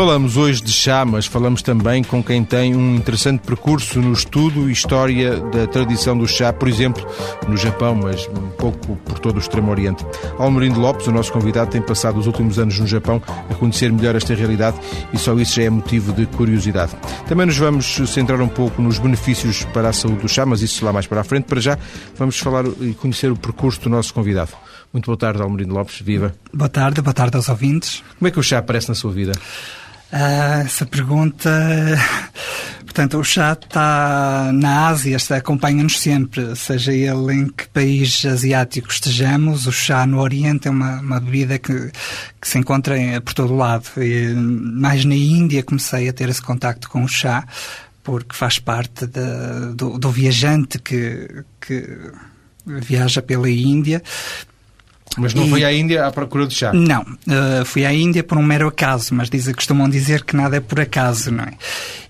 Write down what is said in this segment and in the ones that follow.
Falamos hoje de chá, mas falamos também com quem tem um interessante percurso no estudo e história da tradição do chá, por exemplo, no Japão, mas um pouco por todo o Extremo Oriente. Almerindo Lopes, o nosso convidado, tem passado os últimos anos no Japão a conhecer melhor esta realidade e só isso já é motivo de curiosidade. Também nos vamos centrar um pouco nos benefícios para a saúde do chá, mas isso lá mais para a frente. Para já, vamos falar e conhecer o percurso do nosso convidado. Muito boa tarde, Almerindo Lopes. Viva. Boa tarde, boa tarde aos ouvintes. Como é que o chá aparece na sua vida? Ah, essa pergunta. Portanto, o chá está na Ásia, acompanha-nos sempre, seja ele em que país asiático estejamos. O chá no Oriente é uma, uma bebida que, que se encontra por todo o lado. E, mais na Índia comecei a ter esse contacto com o chá, porque faz parte do, do viajante que, que viaja pela Índia mas não e... foi à Índia à procura de chá? Não, uh, fui à Índia por um mero acaso, mas dizem, costumam dizer que nada é por acaso, não é?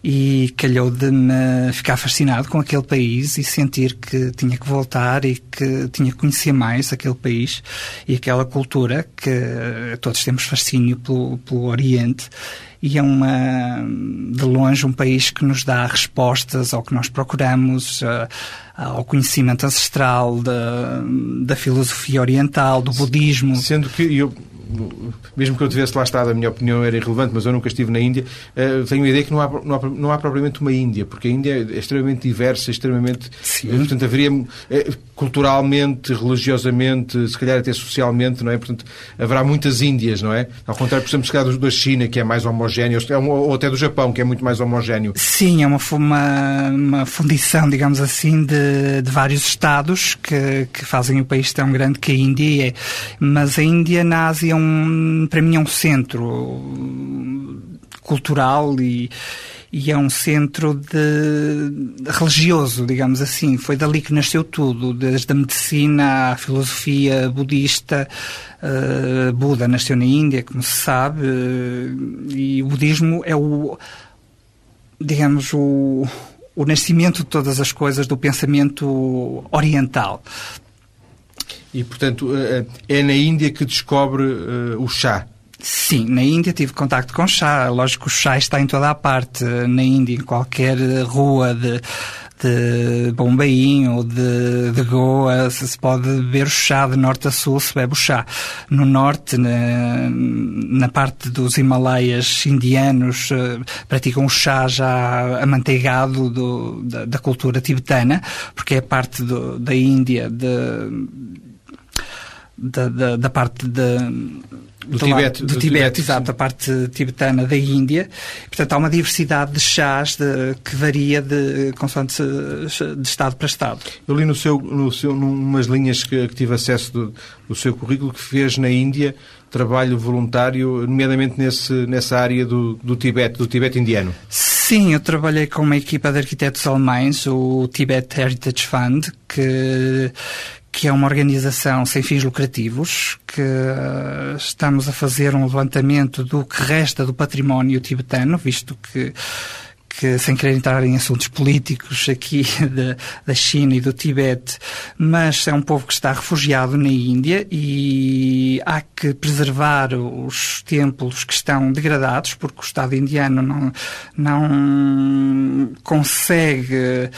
E calhou de me ficar fascinado com aquele país e sentir que tinha que voltar e que tinha que conhecer mais aquele país e aquela cultura que todos temos fascínio pelo, pelo Oriente e é uma, de longe um país que nos dá respostas ao que nós procuramos, uh, ao conhecimento ancestral da, da filosofia oriental, do budismo. Sendo que eu mesmo que eu tivesse lá estado, a minha opinião era irrelevante, mas eu nunca estive na Índia, uh, tenho a ideia que não há, não há, não, há, propriamente uma Índia, porque a Índia é extremamente diversa, extremamente. Sim. portanto, haveria culturalmente, religiosamente, se calhar até socialmente, não é? Portanto, haverá muitas Índias, não é? Ao contrário, por exemplo, se calhar da China, que é mais homogéneo, ou até do Japão, que é muito mais homogéneo. Sim, é uma, uma, uma fundição, digamos assim, de, de vários Estados que, que fazem o país tão grande que a Índia é. Mas a Índia na Ásia é um, para mim é um centro cultural e, e é um centro de, religioso, digamos assim. Foi dali que nasceu tudo, desde a medicina à filosofia budista. Uh, Buda nasceu na Índia, como se sabe, uh, e o budismo é o, digamos, o, o nascimento de todas as coisas do pensamento oriental. E, portanto, eh, é na Índia que descobre uh, o chá. Sim, na Índia tive contacto com chá. Lógico que o chá está em toda a parte. Na Índia, em qualquer rua de, de Bombaim ou de, de Goa, se pode beber o chá de norte a sul, se bebe o chá. No norte, na, na parte dos Himalaias indianos, uh, praticam o chá já amanteigado do, da, da, cultura tibetana, porque é parte do, da Índia de da, da, da parte de, do, do, Tibete, do, do Tibete, Tibete, exato, da parte tibetana da Índia. Portanto, há uma diversidade de chás de, que varia de consoante de estado para estado. Eu li no seu, no seu, numas linhas que, que tive acesso do, do seu currículo que fez na Índia trabalho voluntário, nomeadamente nesse, nessa área do, do Tibete, do Tibete indiano. Sim, eu trabalhei com uma equipa de arquitetos alemães, o Tibet Heritage Fund, que, que é uma organização sem fins lucrativos, que uh, estamos a fazer um levantamento do que resta do património tibetano, visto que que, sem querer entrar em assuntos políticos aqui da, da China e do Tibete, mas é um povo que está refugiado na Índia e há que preservar os templos que estão degradados, porque o Estado indiano não, não consegue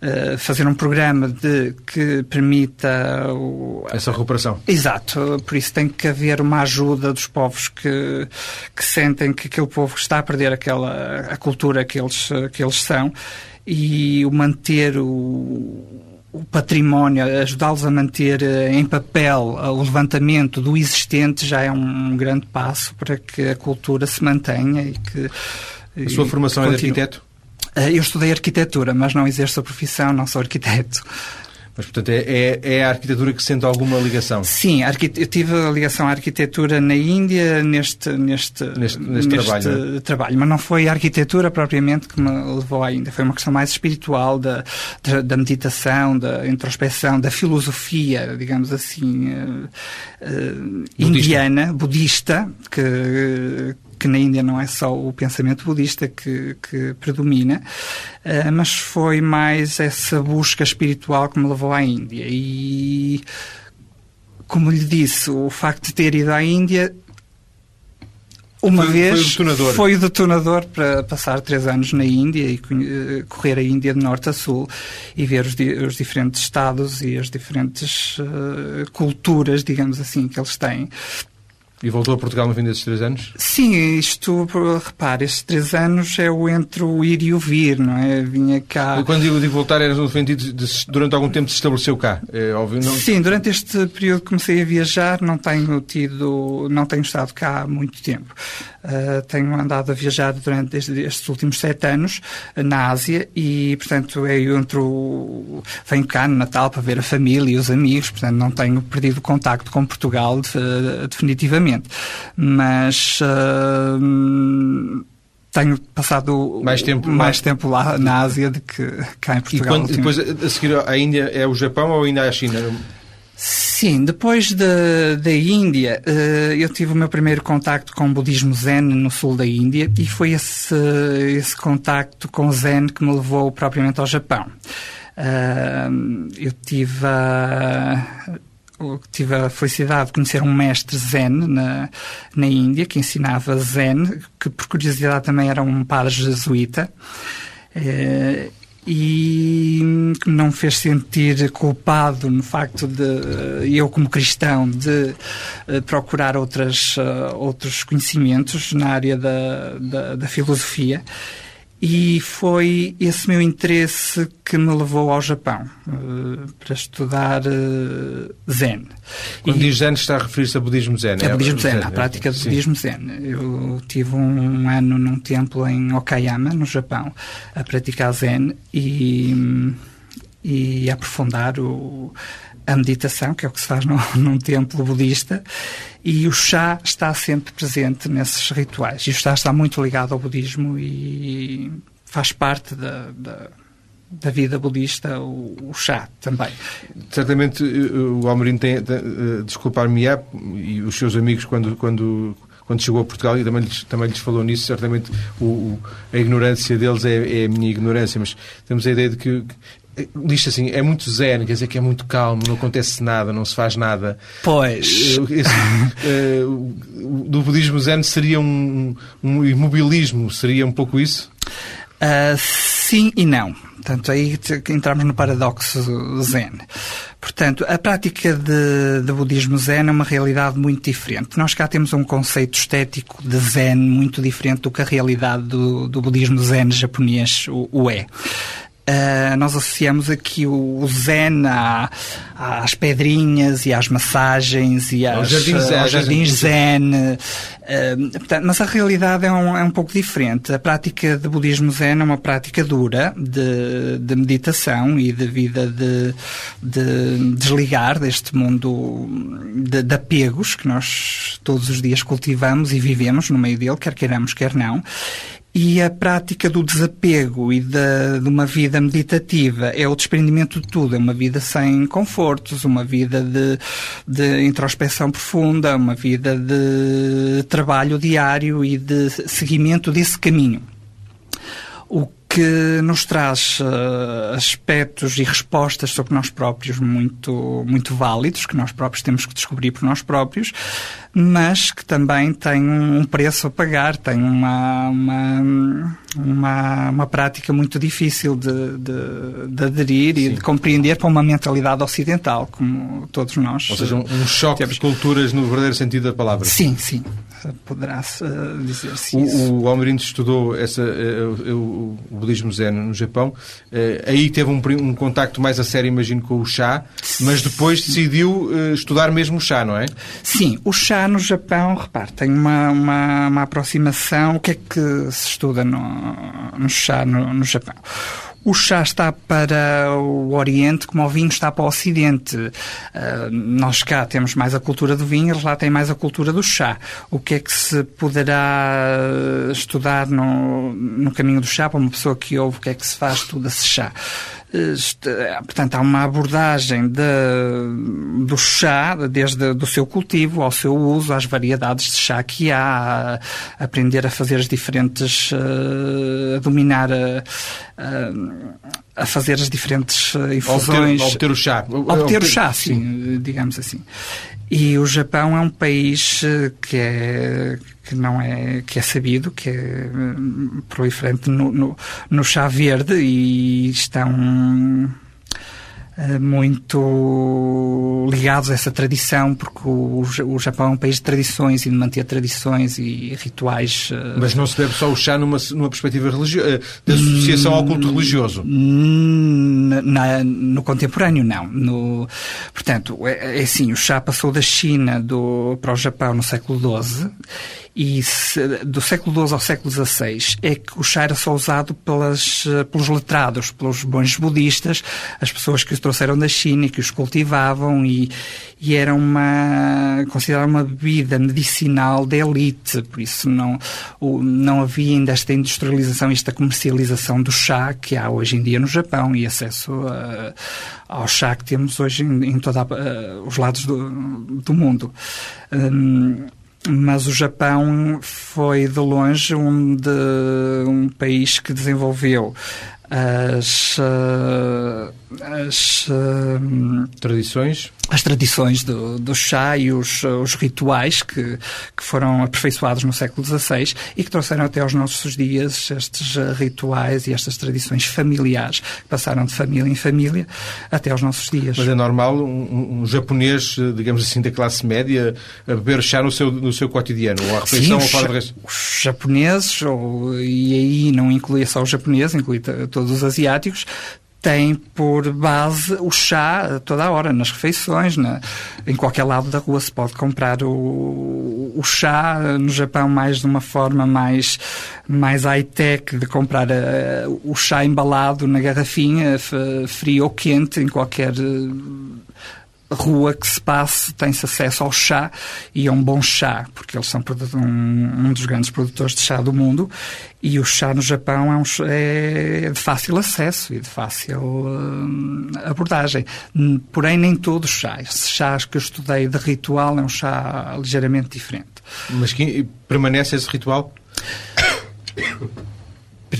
uh, fazer um programa de, que permita o, essa recuperação. Exato, por isso tem que haver uma ajuda dos povos que, que sentem que aquele povo está a perder aquela a cultura que eles que eles são e o manter o, o património, ajudá-los a manter eh, em papel eh, o levantamento do existente já é um grande passo para que a cultura se mantenha e que. A sua formação é de arquiteto? Eh, eu estudei arquitetura, mas não exerço a profissão, não sou arquiteto. Mas, portanto, é, é, é, a arquitetura que sente alguma ligação? Sim, eu tive a ligação à arquitetura na Índia neste, neste, neste, neste, neste trabalho, é? trabalho, mas não foi a arquitetura propriamente que me levou à Índia. Foi uma questão mais espiritual da, da, da meditação, da introspeção, da filosofia, digamos assim, uh, uh, indiana, budista, que que na Índia não é só o pensamento budista que, que predomina, uh, mas foi mais essa busca espiritual que me levou à Índia. E, como lhe disse, o facto de ter ido à Índia Uma foi, vez foi o detonador. foi o detonador para passar três anos na Índia e correr a Índia de norte a sul e ver os, os diferentes estados e as diferentes uh, culturas, digamos assim, que eles têm. E voltou a Portugal no fim desses três anos? Sim, isto, repare, estes três anos é o entre o ir e o vir, não é? Vinha cá. Quando digo de voltar, era no sentido de, durante algum tempo se estabeleceu cá, é óbvio, não? Sim, durante este período comecei a viajar, não tenho tido, não tenho estado cá há muito tempo. Uh, tenho andado a viajar durante estes últimos sete anos na Ásia e, portanto, é eu entro, venho cá no Natal para ver a família e os amigos, portanto, não tenho perdido o contacto com Portugal de, mas uh, tenho passado mais tempo, mais, mais tempo lá na Ásia do que cá em Portugal. E quando, depois a seguir a Índia é o Japão ou ainda é a China? Sim, depois da, da Índia, uh, eu tive o meu primeiro contacto com o budismo Zen no sul da Índia e foi esse, esse contacto com Zen que me levou propriamente ao Japão. Uh, eu tive a tive a felicidade de conhecer um mestre Zen na, na Índia, que ensinava Zen, que por curiosidade também era um padre jesuíta. Eh, e não me fez sentir culpado no facto de eu como cristão de eh, procurar outras, outros conhecimentos na área da, da, da filosofia e foi esse meu interesse que me levou ao Japão uh, para estudar uh, Zen. Quando e, diz Zen, está a referir-se a budismo Zen? A é budismo Zen, a prática do budismo Zen. Eu tive um ano num templo em Okayama, no Japão, a praticar Zen e, e aprofundar o, a meditação, que é o que se faz num, num templo budista, e o chá está sempre presente nesses rituais. E o chá está muito ligado ao budismo e faz parte da, da da vida budista, o, o, chá também. Certamente eh, o Almerim tem, tem uh, desculpar-me-á e os seus amigos quando, quando, quando chegou a Portugal e também lhes, também lhes falou nisso, certamente o, o, a ignorância deles é, é, a minha ignorância, mas temos a ideia de que diz assim, é muito zen, quer dizer que é muito calmo, não acontece nada, não se faz nada. Pois. Eh, esse, uh, do budismo zen seria um, um imobilismo, seria um pouco isso? Uh, sim e não. Portanto, aí entramos no paradoxo zen. Portanto, a prática de, de, budismo zen é uma realidade muito diferente. Nós cá temos um conceito estético de zen muito diferente do que a realidade do, do budismo zen japonês o, o é. Uh, nós associamos aqui o, zen à, às pedrinhas e às massagens e às, jardins, aos jardins zen. Uh, portanto, mas a realidade é um, é um pouco diferente. A prática de budismo zen é uma prática dura de, de meditação e de vida de, de desligar deste mundo de, de apegos que nós todos os dias cultivamos e vivemos no meio dele, quer queiramos, quer não. E a prática do desapego e de, de, uma vida meditativa é o desprendimento de tudo, é uma vida sem confortos, uma vida de, de introspeção profunda, uma vida de trabalho diário e de seguimento desse caminho. O que nos traz uh, aspectos e respostas sobre nós próprios muito, muito válidos, que nós próprios temos que descobrir por nós próprios, mas que também tem um preço a pagar, tem uma, uma, uma, uma prática muito difícil de, de, de aderir Sim. e de compreender para uma mentalidade ocidental, como todos nós. Ou seja, um, um choque temos. de culturas no verdadeiro sentido da palavra. Sim, sim. Poderá-se uh, dizer-se o, isso. O Almerindo estudou essa, uh, o, o budismo zen no Japão. Uh, aí teve um, um contacto mais a sério, imagino, com o chá, mas depois decidiu estudar mesmo o chá, não é? Sim, o chá no Japão, repare, tem uma, uma, uma, aproximação. O que é que se estuda no, no chá no, no Japão? O chá está para o Oriente como o vinho está para o Ocidente. Uh, nós cá temos mais a cultura do vinho, eles lá têm mais a cultura do chá. O que é que se poderá estudar no, no caminho do chá para uma pessoa que ouve o que é que se faz, estuda-se chá? Portanto, há uma abordagem de, do chá, desde do seu cultivo ao seu uso, às variedades de chá que há, a aprender a fazer as diferentes, a dominar a, a, a fazer as diferentes infusões. Obter, obter o chá. Obter, obter o chá, sim, sim, digamos assim. E o Japão é um país que é que não é que é sabido que é proliferante no, no, no chá verde e estão eh, muito ligados a essa tradição, porque o, o Japão é um país de tradições e de manter tradições e rituais. Eh, Mas não se deve só o chá numa, numa perspectiva religiosa, eh, de associação ao culto religioso? Na, no contemporâneo, não. No, portanto, é, é assim, o chá passou da China do, para o Japão no século XII e se, do século XII ao século XVI é que o chá era só usado pelas, pelos letrados, pelos bons budistas, as pessoas que o trouxeram da China e que os cultivavam e, e era uma considerada uma bebida medicinal de elite, por isso não, não havia ainda esta industrialização, esta comercialização do chá que há hoje em dia no Japão e acesso a, ao chá que temos hoje em, em todos os lados do, do mundo. Um, mas o Japão foi de longe um, de, um país que desenvolveu as, uh, as uh, tradições as tradições do, do chá e os, os rituais que, que foram aperfeiçoados no século XVI e que trouxeram até aos nossos dias estes rituais e estas tradições familiares que passaram de família em família até aos nossos dias. Mas é normal um, um japonês, digamos assim, da classe média, beber chá no seu, no seu cotidiano, ou à refeição Sim, ou fora resto? Os japoneses, ou, e aí não inclui só os japoneses, inclui todos os asiáticos, tem por base o chá toda a hora, nas refeições, na, em qualquer lado da rua se pode comprar o, o chá, no Japão mais de uma forma mais, mais high-tech, de comprar uh, o chá embalado na garrafinha, frio ou quente, em qualquer rua que se passe tem-se acesso ao chá e a um bom chá, porque eles são um, um, dos grandes produtores de chá do mundo e o chá no Japão é, um, é de fácil acesso e de fácil uh, abordagem. Porém, nem todo chá. Esse chá que eu estudei de ritual é um chá ligeiramente diferente. Mas que, permanece esse ritual?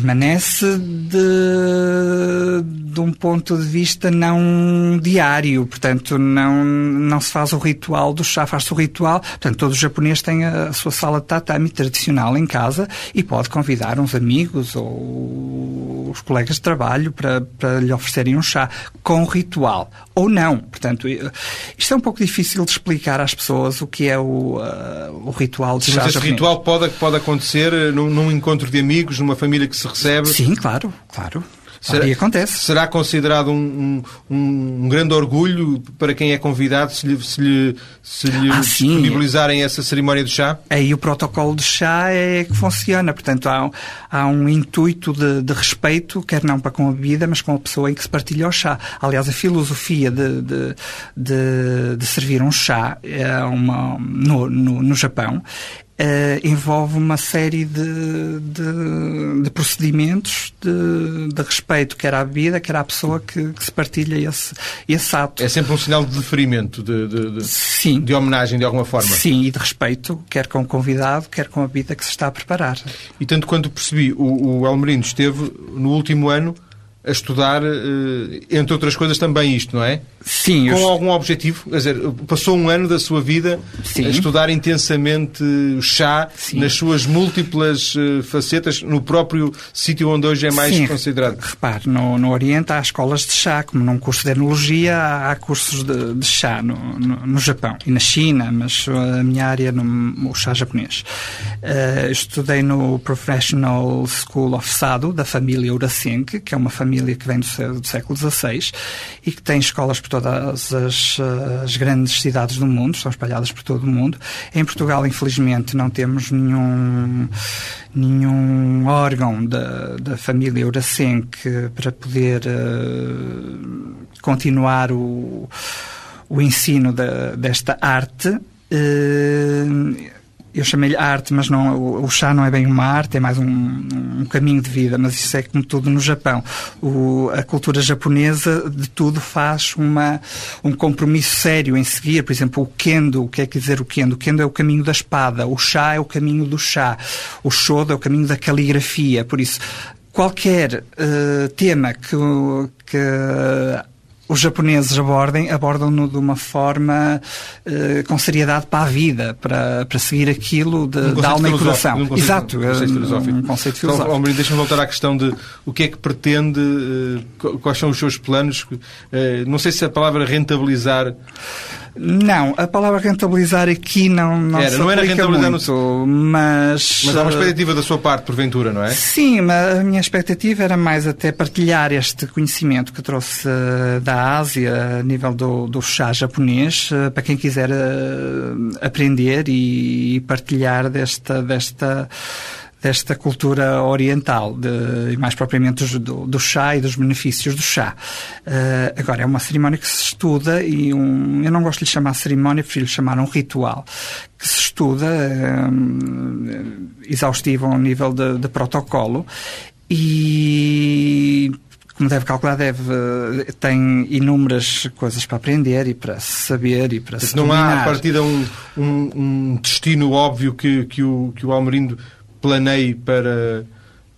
permanece de, de um ponto de vista não diário, portanto não, não se faz o ritual do chá, faz-se o ritual, portanto todo japonês tem a sua sala de tatami tradicional em casa e pode convidar uns amigos ou os colegas de trabalho para, para lhe oferecerem um chá com ritual, ou não, portanto isto é um pouco difícil de explicar às pessoas o que é o, uh, o ritual de Sim, chá Mas esse ritual pode, pode acontecer num, num encontro de amigos, numa família que se recebe? Sim, claro, claro. Será, e acontece. Será considerado um, um, um, grande orgulho para quem é convidado se lhe, se lhe, se lhe ah, disponibilizarem essa cerimónia do chá? Aí o protocolo de chá é que funciona. Portanto, há, há um intuito de, de, respeito, quer não para com a bebida, mas com a pessoa em que se partilha o chá. Aliás, a filosofia de, de, de, de servir um chá é uma, no, no, no Japão Uh, envolve uma série de, de, de procedimentos de, de, respeito, quer à bebida, quer à pessoa que, que, se partilha esse, esse ato. É sempre um sinal de deferimento, de, de, Sim. de homenagem, de alguma forma. Sim, e de respeito, quer com o convidado, quer com a bebida que se está a preparar. E tanto quanto percebi, o, o Almerino esteve no último ano a estudar, eh, entre outras coisas, também isto, não é? Sim. Com eu... algum objetivo? Quer dizer, passou um ano da sua vida Sim. a estudar intensamente o chá Sim. nas suas múltiplas eh, facetas, no próprio sítio onde hoje é mais Sim. considerado. Repare, no, no Oriente há escolas de chá, como num curso de enologia há cursos de, de chá no, no, no, Japão e na China, mas a minha área no o chá japonês. Uh, estudei no Professional School of Sado, da família Urasenke, que é uma família que vem do, do século XVI e que tem escolas todas as, as, grandes cidades do mundo, estão espalhadas por todo o mundo. Em Portugal, infelizmente, não temos nenhum, nenhum órgão da, da família Urasenque para poder uh, continuar o, o ensino desta arte. Uh, eu chamei-lhe arte, mas não, o, o, chá não é bem uma arte, é mais um, um, caminho de vida, mas isso é como tudo no Japão. O, a cultura japonesa de tudo faz uma, um compromisso sério em seguir. Por exemplo, o kendo, o que é que dizer o kendo? O kendo é o caminho da espada, o chá é o caminho do chá, o shodo é o caminho da caligrafia. Por isso, qualquer uh, tema que, que os japoneses abordem, abordam-no de uma forma uh, com seriedade para a vida, para, para seguir aquilo de, um de alma e coração. Um conceito, Exato, um conceito filosófico. Um conceito filosófico. Então, deixa-me voltar à questão de o que é que pretende, uh, quais são os seus planos. Uh, não sei se a palavra rentabilizar não, a palavra rentabilizar aqui não, não era, se não era rentabilizar muito, no... mas... Mas há uma expectativa da sua parte, porventura, não é? Sim, mas a minha expectativa era mais até partilhar este conhecimento que trouxe uh, da Ásia, a nível do, do chá japonês, uh, para quem quiser aprender e, e partilhar desta... desta desta cultura oriental, de, mais propriamente do, do, chá e dos benefícios do chá. Uh, agora, é uma cerimónia que se estuda e um, eu não gosto de lhe chamar cerimónia, prefiro lhe chamar um ritual, que se estuda um, exaustivo ao nível de, de protocolo e como deve calcular, deve, tem inúmeras coisas para aprender e para saber e para se Não dominar. há a partida um, um, um, destino óbvio que, que o, que o Almerindo planeie para,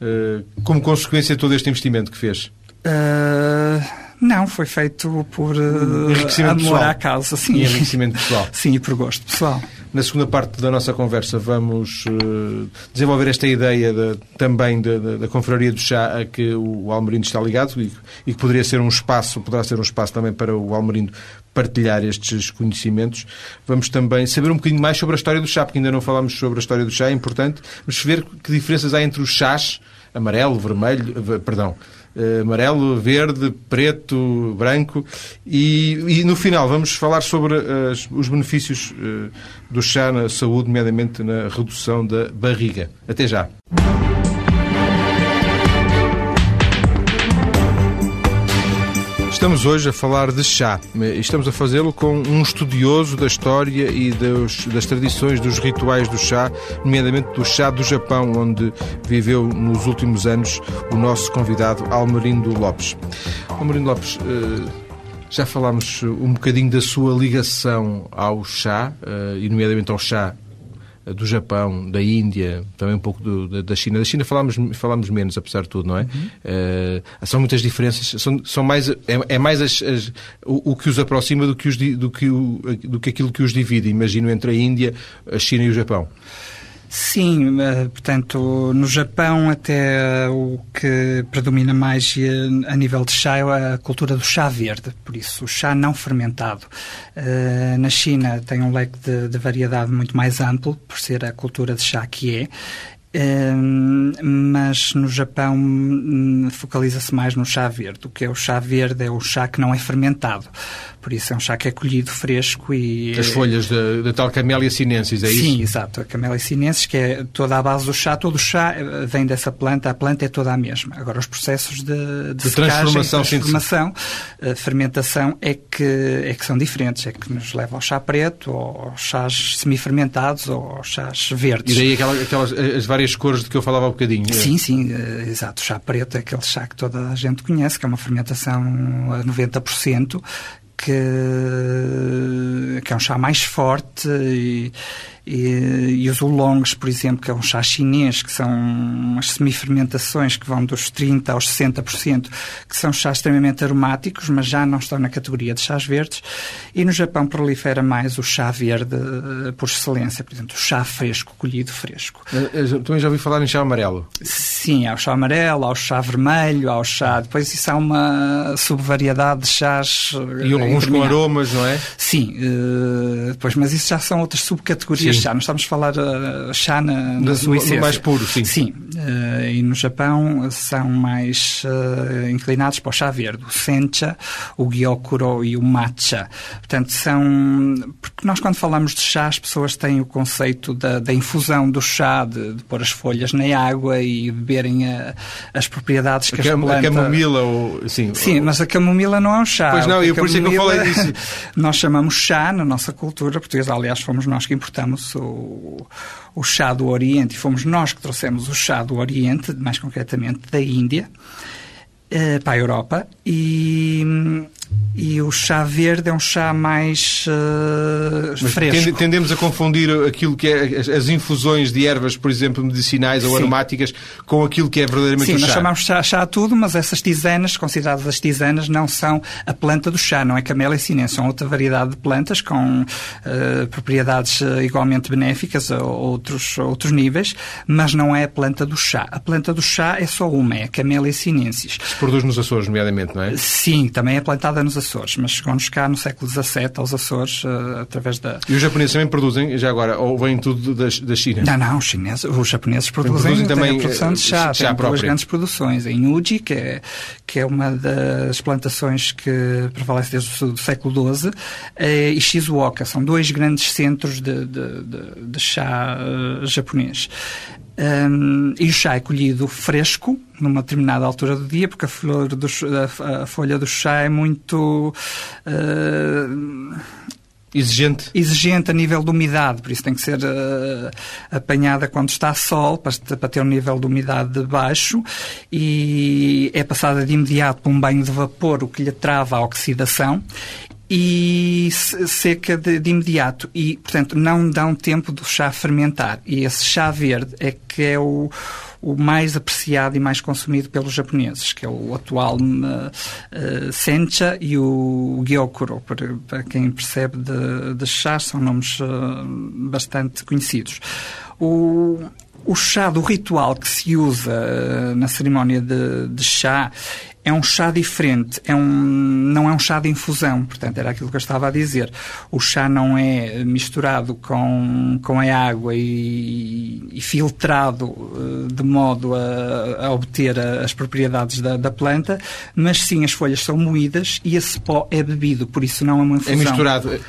uh, como consequência de todo este investimento que fez? Uh, não, foi feito por uh, amor pessoal. à causa. Sim. E enriquecimento pessoal. Sim, e por gosto pessoal. Na segunda parte da nossa conversa vamos uh, desenvolver esta ideia de, também da Confraria do Chá a que o Almerindo está ligado e, e, que poderia ser um espaço, poderá ser um espaço também para o Almerindo partilhar estes conhecimentos. Vamos também saber um bocadinho mais sobre a história do chá, porque ainda não falámos sobre a história do chá, é importante. Vamos ver que diferenças há entre os chás, amarelo, vermelho, perdão, amarelo, verde, preto, branco. E, e no final vamos falar sobre as, os benefícios uh, do chá na saúde, nomeadamente na redução da barriga. Até já. Estamos hoje a falar de chá e estamos a fazê-lo com um estudioso da história e dos, das tradições dos rituais do chá, nomeadamente do chá do Japão, onde viveu nos últimos anos o nosso convidado Almerindo Lopes. Almerindo Lopes, eh, já falámos um bocadinho da sua ligação ao chá, eh, e nomeadamente ao chá do Japão, da Índia, também um pouco do, da China. Da China falámos, falámos menos, apesar de tudo, não é? Uhum. Uh, são muitas diferenças, são, são mais, é, é mais as, as, o, o, que os aproxima do que, os, do, que o, do que aquilo que os divide, imagino, entre a Índia, a China e o Japão. Sim, eh, portanto, no Japão até o que predomina mais eh, a nível de chá é a cultura do chá verde, por isso o chá não fermentado. Eh, na China tem um leque de variedade muito mais amplo, por ser a cultura de chá que é, mas no Japão hum, focaliza-se mais no chá verde. O que é o chá verde é o chá que não é fermentado. Por isso é um chá que é colhido fresco e... As folhas da tal Camellia sinensis, é Sim, isso? Sim, exato. A Camellia sinensis, que é toda a base do chá. Todo o chá eh, vem dessa planta. A planta é toda a mesma. Agora, os processos de, de, de transformação, transformação a fermentação é que, é que são diferentes. É que nos leva ao chá preto, ou aos chás semi-fermentados, ou aos chás verdes. E daí aquelas, aquelas as várias cores de que eu falava há um bocadinho. Sim, sim, eh, exato. Chá preto é aquele chá que toda a gente conhece, que é uma fermentação a 90%, que, que é um chá mais forte e, e, e, os oolongs, por exemplo, que é um chá chinês, que são umas semi-fermentações que vão dos 30% aos 60%, que são chás extremamente aromáticos, mas já não estão na categoria de chás verdes. E no Japão prolifera mais o chá verde eh, por excelência, por exemplo, o chá fresco, colhido fresco. Eh, eh, também já ouvi falar em chá amarelo. Sim, há o chá amarelo, há o chá vermelho, há o chá... Depois isso há uma subvariedade de chás... E alguns com aromas, não é? Sim, uh, pois, mas isso já são outras subcategorias chá. Nós estamos a falar uh, chá na, na essência. mais puro, sim. Sim. Uh, e no Japão são mais uh, inclinados para o chá verde. O sencha, o gyokuro e o matcha. Portanto, são... Porque nós quando falamos de chá, as pessoas têm o conceito da, da infusão do chá, de, de, pôr as folhas na água e beberem a, as propriedades que a, as plantas... A camomila, ou, sim. Sim, ou... mas a camomila não é um chá. Pois não, e por isso é que eu falei disso. nós chamamos chá na nossa cultura portuguesa. Aliás, fomos nós que importamos o, o chá do Oriente e fomos nós que trouxemos o chá do Oriente, mais concretamente da Índia, eh, para a Europa e e o chá verde é um chá mais uh, fresco. Tendemos a confundir aquilo que é as infusões de ervas, por exemplo, medicinais Sim. ou aromáticas, com aquilo que é verdadeiramente Sim, o chá. Sim, nós chamamos chá, chá a tudo, mas essas tisanas, consideradas as tisanas, não são a planta do chá, não é camélia sinense, são outra variedade de plantas com uh, propriedades uh, igualmente benéficas a outros, outros níveis, mas não é a planta do chá. A planta do chá é só uma, é a camélia sinensis. Se produz nos Açores, nomeadamente, não é? Sim, também é plantada nos Açores, mas chegou-nos cá no século XVII aos Açores uh, através da... E os japoneses também produzem, já agora, ou vem tudo da, da China? Não, não, os, chineses, os japoneses produzem, produzem também a produção de eh, chá, chá tem duas grandes produções. Em Uji, que é, que é uma das plantações que prevalece desde o século XII, eh, e Shizuoka, são dois grandes centros de, de, de, de chá japonês. Um, e o chá é colhido fresco, numa determinada altura do dia, porque a, flor do, a, a folha do chá é muito. Uh, Exigente? Exigente a nível de umidade, por isso tem que ser uh, apanhada quando está sol, para, para, ter um nível de umidade baixo, e é passada de imediato por um banho de vapor, o que lhe trava a oxidação, e seca de, de, imediato. E, portanto, não dão tempo do chá fermentar. E esse chá verde é que é o, o mais apreciado e mais consumido pelos japoneses, que é o atual uh, uh, Sencha e o Gyokuro. Para, para quem percebe de, de chá, são nomes uh, bastante conhecidos. O, o chá do ritual que se usa na cerimónia de, de chá é um chá diferente, é um, não é um chá de infusão, portanto, era aquilo que eu estava a dizer. O chá não é misturado com, com a água e, e filtrado uh, de modo a, a obter as propriedades da, da, planta, mas sim as folhas são moídas e esse pó é bebido, por isso não é uma infusão. É misturado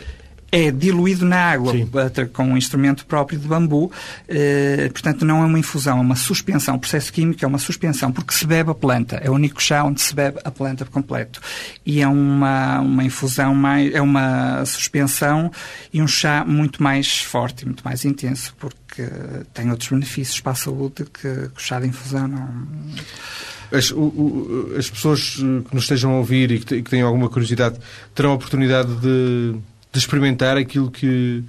é diluído na água Sim. com um instrumento próprio de bambu. Eh, portanto, não é uma infusão, é uma suspensão. O processo químico é uma suspensão, porque se bebe a planta. É o único chá onde se bebe a planta por completo. E é uma, uma infusão, mais, é uma suspensão e um chá muito mais forte muito mais intenso, porque tem outros benefícios para a saúde que, que o chá de infusão não. As, o, o, as pessoas que nos estejam a ouvir e que, que tenham alguma curiosidade terão a oportunidade de de experimentar aquilo que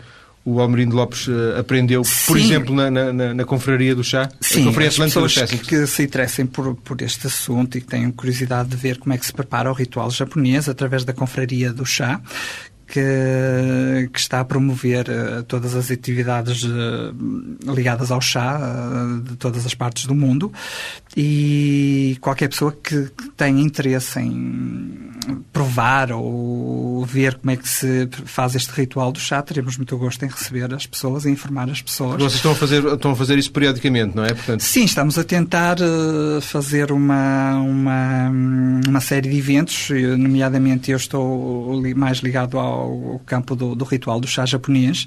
o Almerindo Lopes uh, aprendeu, Sim. por exemplo, na, na, na, Confraria do Chá? Sim, as pessoas que, que se interessem por, por este assunto e que tenham curiosidade de ver como é que se prepara o ritual japonês através da Confraria do Chá, que, que, está a promover uh, todas as atividades uh, ligadas ao chá uh, de todas as partes do mundo e qualquer pessoa que, que, tenha interesse em provar ou ver como é que se faz este ritual do chá, teremos muito gosto em receber as pessoas e informar as pessoas. Vocês estão a fazer, estão a fazer isso periodicamente, não é? Portanto... Sim, estamos a tentar fazer uma, uma, uma série de eventos, nomeadamente eu estou mais ligado ao ao campo do, do ritual do chá japonês,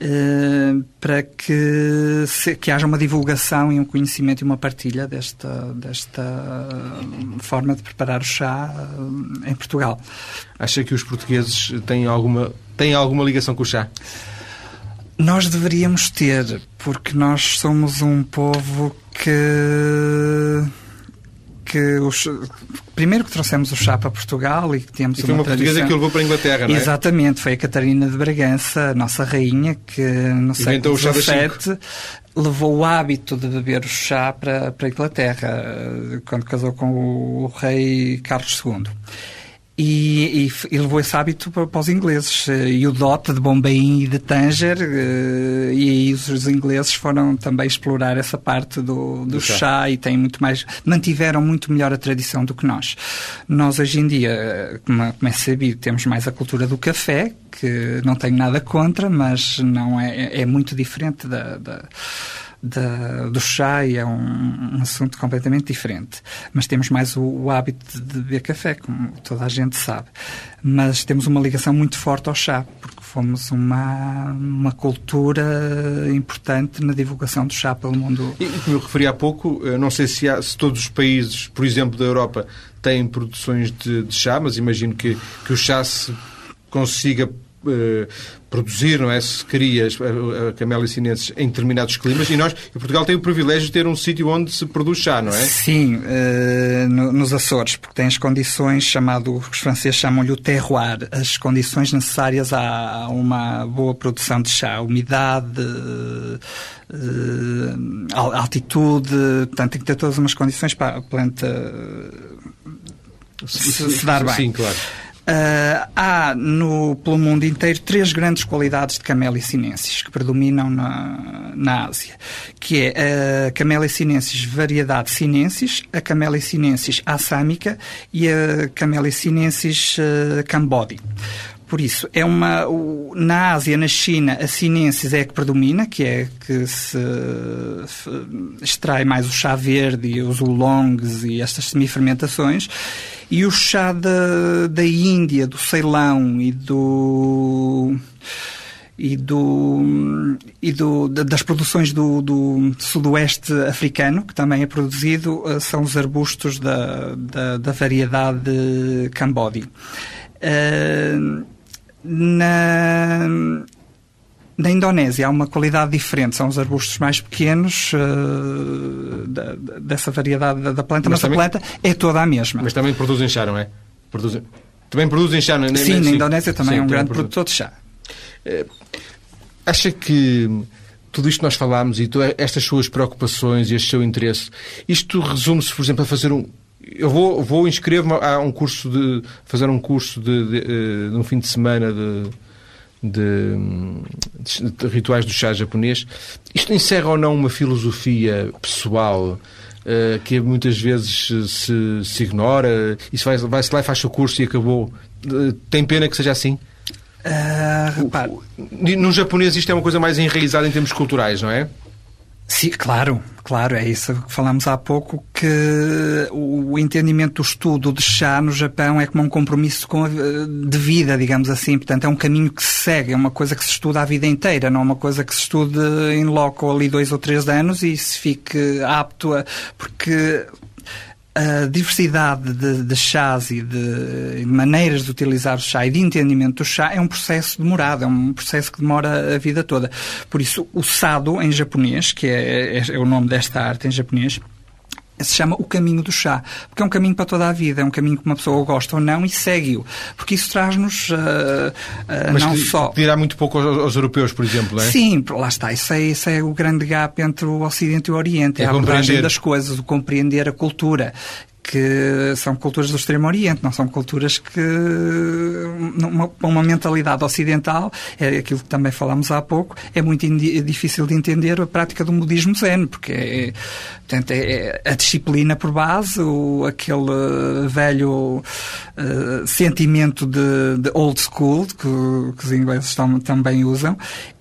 Uh, para que, se, que haja uma divulgação e um conhecimento e uma partilha desta, desta forma de preparar o chá uh, em Portugal. Acha que os portugueses têm alguma, têm alguma ligação com o chá? Nós deveríamos ter, porque nós somos um povo que que os, primeiro que trouxemos o chá para Portugal e que temos e foi uma, uma portuguesa que o levou para a Inglaterra, não é? Exatamente, foi a Catarina de Bragança, nossa rainha, que no século XVII levou o hábito de beber o chá para, para a Inglaterra, quando casou com o rei Carlos II. E, e, e, levou esse hábito para, para, os ingleses. E o dote de Bombaim e de Tanger, eh, e aí os ingleses foram também explorar essa parte do, do, do chá. chá. e têm muito mais, mantiveram muito melhor a tradição do que nós. Nós hoje em dia, como, como é sabido, temos mais a cultura do café, que não tenho nada contra, mas não é, é muito diferente da, da do chá e é um, um, assunto completamente diferente. Mas temos mais o, o, hábito de beber café, como toda a gente sabe. Mas temos uma ligação muito forte ao chá, porque fomos uma, uma cultura importante na divulgação do chá pelo mundo. E como eu referi há pouco, não sei se, há, se todos os países, por exemplo, da Europa, têm produções de, de chá, mas imagino que, que o chá se consiga produzir, não é? Se queria a, a camélia sinensis em determinados climas e nós, e Portugal tem o privilégio de ter um sítio onde se produz chá, não é? Sim, uh, no, nos Açores, porque tem as condições chamado, os franceses chamam-lhe o terroir, as condições necessárias a, uma boa produção de chá, umidade, uh, altitude, portanto tem que ter todas umas condições para a planta se, se dar bem. Sim, claro. Uh, há no, pelo mundo inteiro três grandes qualidades de Camellia sinensis que predominam na, na Ásia, que é a Camellia sinensis variedade sinensis, a Camellia sinensis assâmica e a Camellia sinensis uh, cambodi. Por isso, é uma, na Ásia, na China, a sinensis é a que predomina, que é que se extrai mais o chá verde e os oolongs e estas semifermentações. E o chá da, da Índia, do Ceilão e do e, do, e do, das produções do, do, sudoeste africano, que também é produzido, eh, são os arbustos da, da, da variedade Cambodi. Uh, na, na Indonésia há uma qualidade diferente, são os arbustos mais pequenos uh, da, dessa variedade da, da planta, mas, mas também, a planta é toda a mesma. Mas também produzem chá, não é? Produzem, também produzem chá, não é? Sim, na Indonésia também sim, é um grande produz... produtor de chá. Uh, acha que tudo isto que nós falámos e estas suas preocupações e este seu interesse, isto resume-se, por exemplo, a fazer um, eu vou, vou inscrever-me a um curso de fazer um curso de, de, de, de um fim de semana de, de, de, rituais do chá japonês. Isto encerra ou não uma filosofia pessoal uh, que muitas vezes se, se ignora? Isso vai-se vai lá e faz o curso e acabou. Uh, tem pena que seja assim? Uh, no japonês isto é uma coisa mais enraizada em termos culturais, não é? Sim, claro, claro, é isso que falamos há pouco, que o entendimento do estudo de chá no Japão é como um compromisso de vida, digamos assim. Portanto, é um caminho que se segue, é uma coisa que se estuda a vida inteira, não é uma coisa que se estude em loco ali dois ou três anos e se fique apto a... Porque a diversidade de, de chás e de maneiras de utilizar o chá e de entendimento do chá é um processo demorado, é um processo que demora a vida toda. Por isso, o sado em japonês, que é, é, é o nome desta arte em japonês, se chama o caminho do chá, porque é um caminho para toda a vida, é um caminho que uma pessoa gosta ou não e segue-o, porque isso traz-nos uh, uh, não que, só... dirá muito pouco aos, aos, europeus, por exemplo, não é? Sim, lá está, isso é, isso é o grande gap entre o Ocidente e o Oriente, é, é a abordagem das coisas, o compreender a cultura, que são culturas do Extremo Oriente, não são culturas que, numa uma mentalidade ocidental, é aquilo que também falámos há pouco, é muito difícil de entender a prática do modismo zen, porque é, portanto, é, é a disciplina por base, o, aquele velho uh, sentimento de, de, old school, que, que os ingleses também usam,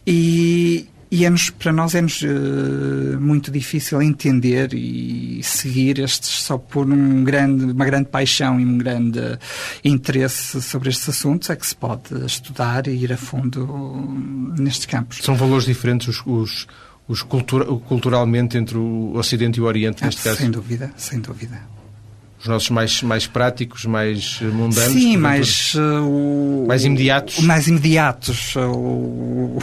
e, e é para nós é-nos uh, muito difícil entender e seguir estes só por um grande, uma grande paixão e um grande interesse sobre estes assuntos é que se pode estudar e ir a fundo nestes campos. São valores diferentes os, os, os cultura, culturalmente entre o Ocidente e o Oriente, neste ah, caso? Sem dúvida, sem dúvida os nossos mais, mais práticos, mais mundanos? Sim, mais... Uh, mais imediatos? Mais imediatos. Uh,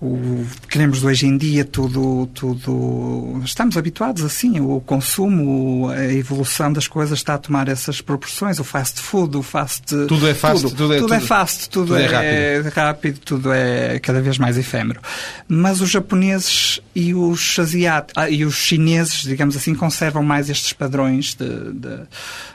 o, queremos hoje em dia tudo, tudo. Estamos habituados assim, o consumo, a evolução das coisas está a tomar essas proporções, o fast food, o fast. Tudo é fast, tudo, tudo, é, tudo é fast, tudo, tudo é, é, rápido. rápido, tudo é cada vez mais efêmero. Mas os japoneses e os asiáticos ah, e os chineses, digamos assim, conservam mais estes padrões de, de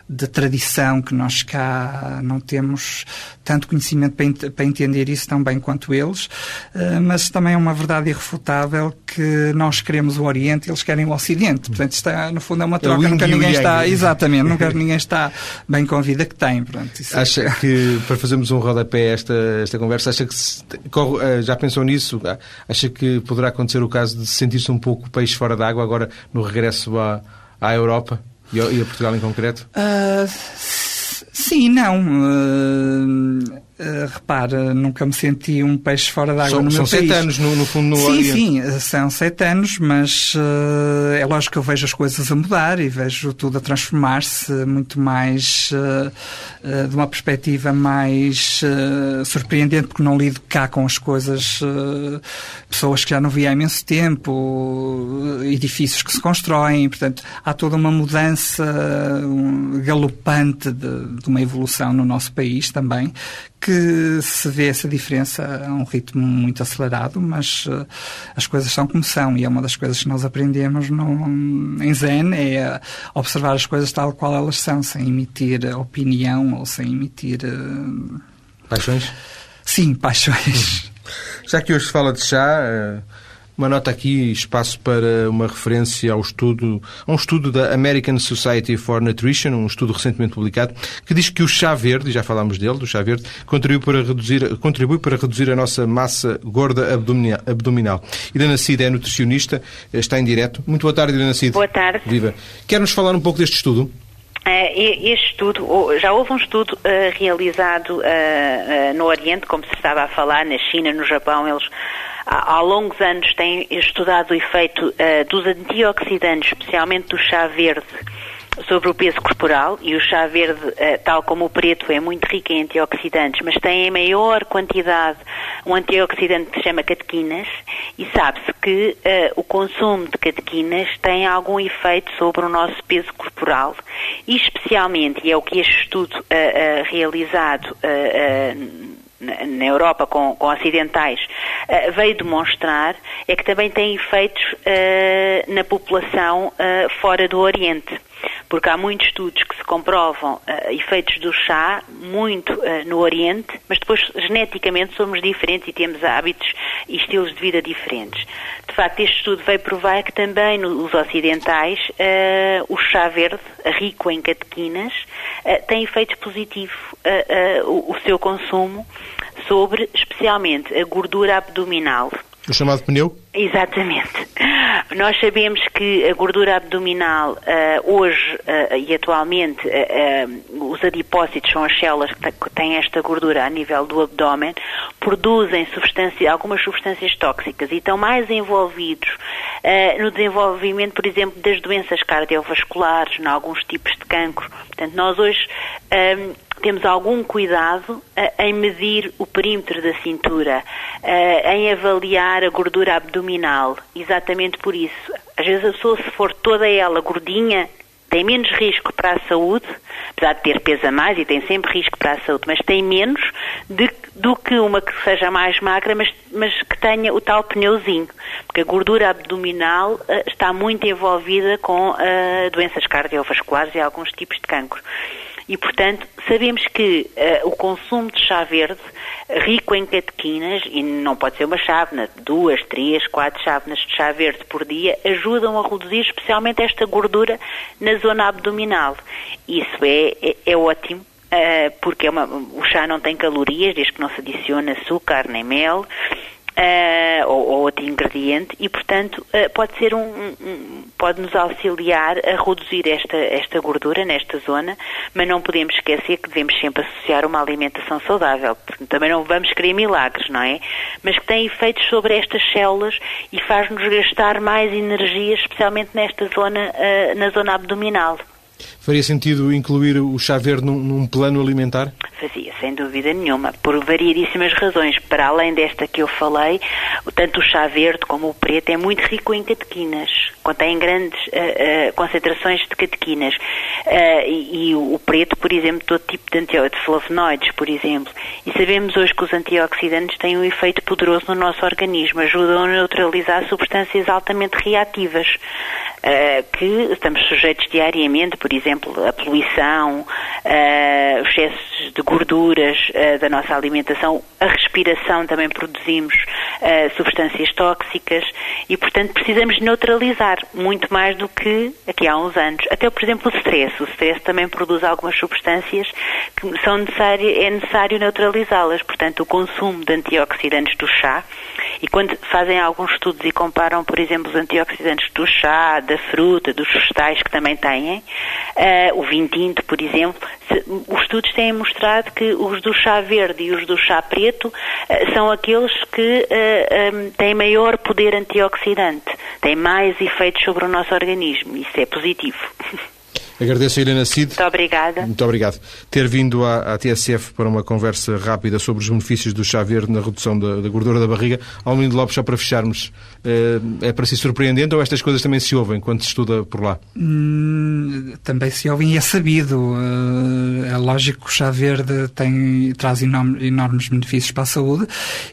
de tradição que nós cá não temos tanto conhecimento para, para entender isso tão bem quanto eles, uh, mas também é uma verdade irrefutável que nós queremos o Oriente e eles querem o Ocidente. Portanto, está, no fundo é uma é troca, é nunca ninguém está, exatamente, nunca ninguém está bem com a vida que tem. Portanto, é acha é... que, para fazermos um rodapé esta, esta conversa, acha que se, eh, já pensou nisso? Acha que poderá acontecer o caso de sentir-se um pouco peixe fora d'água agora no regresso à, à Europa? E a, Portugal em concreto? Uh, sim, não. Uh, Uh, repara, nunca me senti um peixe fora d'água no meu são país. São sete anos, no, no fundo, no Sim, Oriente. sim, são sete anos, mas uh, é lógico que eu vejo as coisas a mudar e vejo tudo a transformar-se muito mais uh, de uma perspectiva mais surpreendente, porque não lido cá com as coisas, pessoas que já não via há imenso tempo, edifícios que se constroem, portanto, há toda uma mudança galopante de, de uma evolução no nosso país também, que se vê essa diferença a um ritmo muito acelerado, mas uh, as coisas são como são e é uma das coisas que nós aprendemos no, em Zen é observar as coisas tal qual elas são, sem emitir opinião ou sem emitir uh... paixões. Sim, paixões. Já que hoje se fala de chá, uh uma nota aqui, espaço para uma referência ao estudo, a um estudo da American Society for Nutrition, um estudo recentemente publicado, que diz que o chá verde, já falámos dele, do chá verde, contribui para reduzir, contribui para reduzir a nossa massa gorda abdominal. Irana Cid é nutricionista, está em direto. Muito boa tarde, Irana Cid. Boa tarde. Viva. Quer-nos falar um pouco deste estudo? Eh, este estudo, já houve um estudo uh, realizado uh, uh, no Oriente, como se estava a falar, na China, no Japão, eles há longos anos têm estudado o efeito dos antioxidantes, especialmente do chá verde, sobre o peso corporal e o chá verde, uh, tal como o preto, é muito rico em antioxidantes, mas tem em maior quantidade um antioxidante que se chama catequinas e sabe-se que uh, o consumo de catequinas tem algum efeito sobre o nosso peso corporal e especialmente, e é o que este estudo realizado na Europa com, com ocidentais uh, veio demonstrar é que também tem efeitos uh, na população uh, fora do Oriente. Porque há muitos estudos que se comprovam efeitos do chá muito no Oriente, mas depois geneticamente somos diferentes e temos hábitos e estilos de vida diferentes. De facto, este estudo veio provar que também nos ocidentais o chá verde, rico em catequinas, tem efeitos positivos o, o seu consumo sobre especialmente a gordura abdominal. O chamado pneu? Exatamente. Nós sabemos que a gordura abdominal, uh, hoje uh, e atualmente, uh, os adipócitos são as células que têm esta gordura a nível do abdômen, produzem substância, algumas substâncias tóxicas e estão mais envolvidos no desenvolvimento, por exemplo, das doenças cardiovasculares, em alguns tipos de cancro. Portanto, nós hoje temos algum cuidado uh, em medir o perímetro da cintura, uh, em avaliar a gordura abdominal, exatamente por isso. Às vezes a pessoa, se for toda ela gordinha, tem menos risco para a saúde, apesar de ter peso a mais e tem sempre risco para a saúde, mas tem menos de, do que uma que seja mais magra, mas, mas que tenha o tal pneuzinho, porque a gordura abdominal uh, está muito envolvida com uh, doenças cardiovasculares e alguns tipos de cancro. E, portanto, sabemos que uh, o consumo de chá verde, rico em catequinas, e não pode ser uma chávena, duas, três, quatro chávenas de chá verde por dia, ajudam a reduzir especialmente esta gordura na zona abdominal. Isso é, é, é ótimo. Uh, porque é uma, o chá não tem calorias, desde que não se adiciona açúcar nem mel, uh, ou, ou, outro ingrediente e, portanto, uh, pode ser um, um, pode nos auxiliar a reduzir esta, esta gordura nesta zona, mas não podemos esquecer que devemos sempre associar uma alimentação saudável. Também não vamos querer milagres, não é? Mas que tem efeitos sobre estas células e faz-nos gastar mais energia, especialmente nesta zona, uh, na zona abdominal. Faria sentido incluir o chá verde num, num, plano alimentar? Fazia, sem dúvida nenhuma, por variedíssimas razões. Para além desta que eu falei, tanto o chá verde como o preto é muito rico em catequinas, contém grandes uh, uh, concentrações de catequinas. Uh, e, e o, preto, por exemplo, todo tipo de, de flavonoides, por exemplo. E sabemos hoje que os antioxidantes têm um efeito poderoso no nosso organismo, ajudam a neutralizar substâncias altamente reativas. que estamos sujeitos diariamente, por exemplo, a poluição, uh, excessos de gorduras uh, da nossa alimentação, a respiração também produzimos uh, substâncias tóxicas e, portanto, precisamos neutralizar muito mais do que aqui há uns anos. Até, por exemplo, o stress. O stress também produz algumas substâncias que são necessárias, é necessário neutralizá-las. Portanto, o consumo de antioxidantes do chá E quando fazem alguns estudos e comparam, por exemplo, os antioxidantes do chá, da fruta, dos vegetais que também têm, uh, o vinho tinto, por exemplo, se, os estudos têm mostrado que os do chá verde e os do chá preto uh, são aqueles que uh, um, têm maior poder antioxidante, têm mais efeitos sobre o nosso organismo. Isso é positivo. Agradeço a Helena Cid. Muito obrigada. Muito obrigado. Ter vindo à, à, TSF para uma conversa rápida sobre os benefícios do chá verde na redução da, da gordura da barriga. Almelindo Lopes, só para fecharmos, é, é para si surpreendente ou estas coisas também se ouvem quando se estuda por lá? Hum, também se ouvem e é sabido. É lógico que o chá verde tem, traz enorme, enormes benefícios para a saúde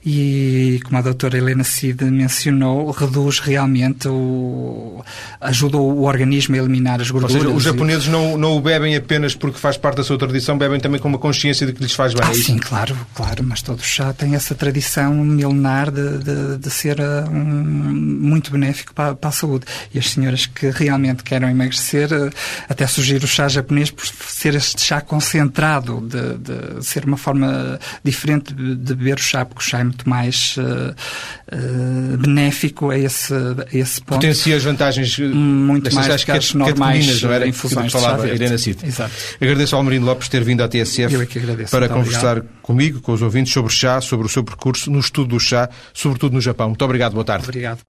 e, como a doutora Helena Cid mencionou, reduz realmente, o, ajuda o organismo a eliminar as gorduras. Ou seja, os japoneses japoneses não, não o bebem apenas porque faz parte da sua tradição, bebem também com uma consciência de que lhes faz bem. Ah, é sim, claro, claro, mas todo chá tem essa tradição milenar de, de, de ser uh, um, muito benéfico para, para, a saúde. E as senhoras que realmente querem emagrecer, uh, até sugiro o chá japonês por ser este chá concentrado, de, de ser uma forma diferente de, beber o chá, porque o chá é muito mais uh, benéfico a esse, a esse ponto. Potencia as vantagens muito mais que as normais não era? Infusões falava Irena Cid. Exato. Agradeço ao Almerino Lopes ter vindo à TSF é para conversar obrigado. comigo, com os ouvintes, sobre chá, sobre o seu percurso no estudo do chá, sobretudo no Japão. Muito obrigado, boa tarde. Obrigado.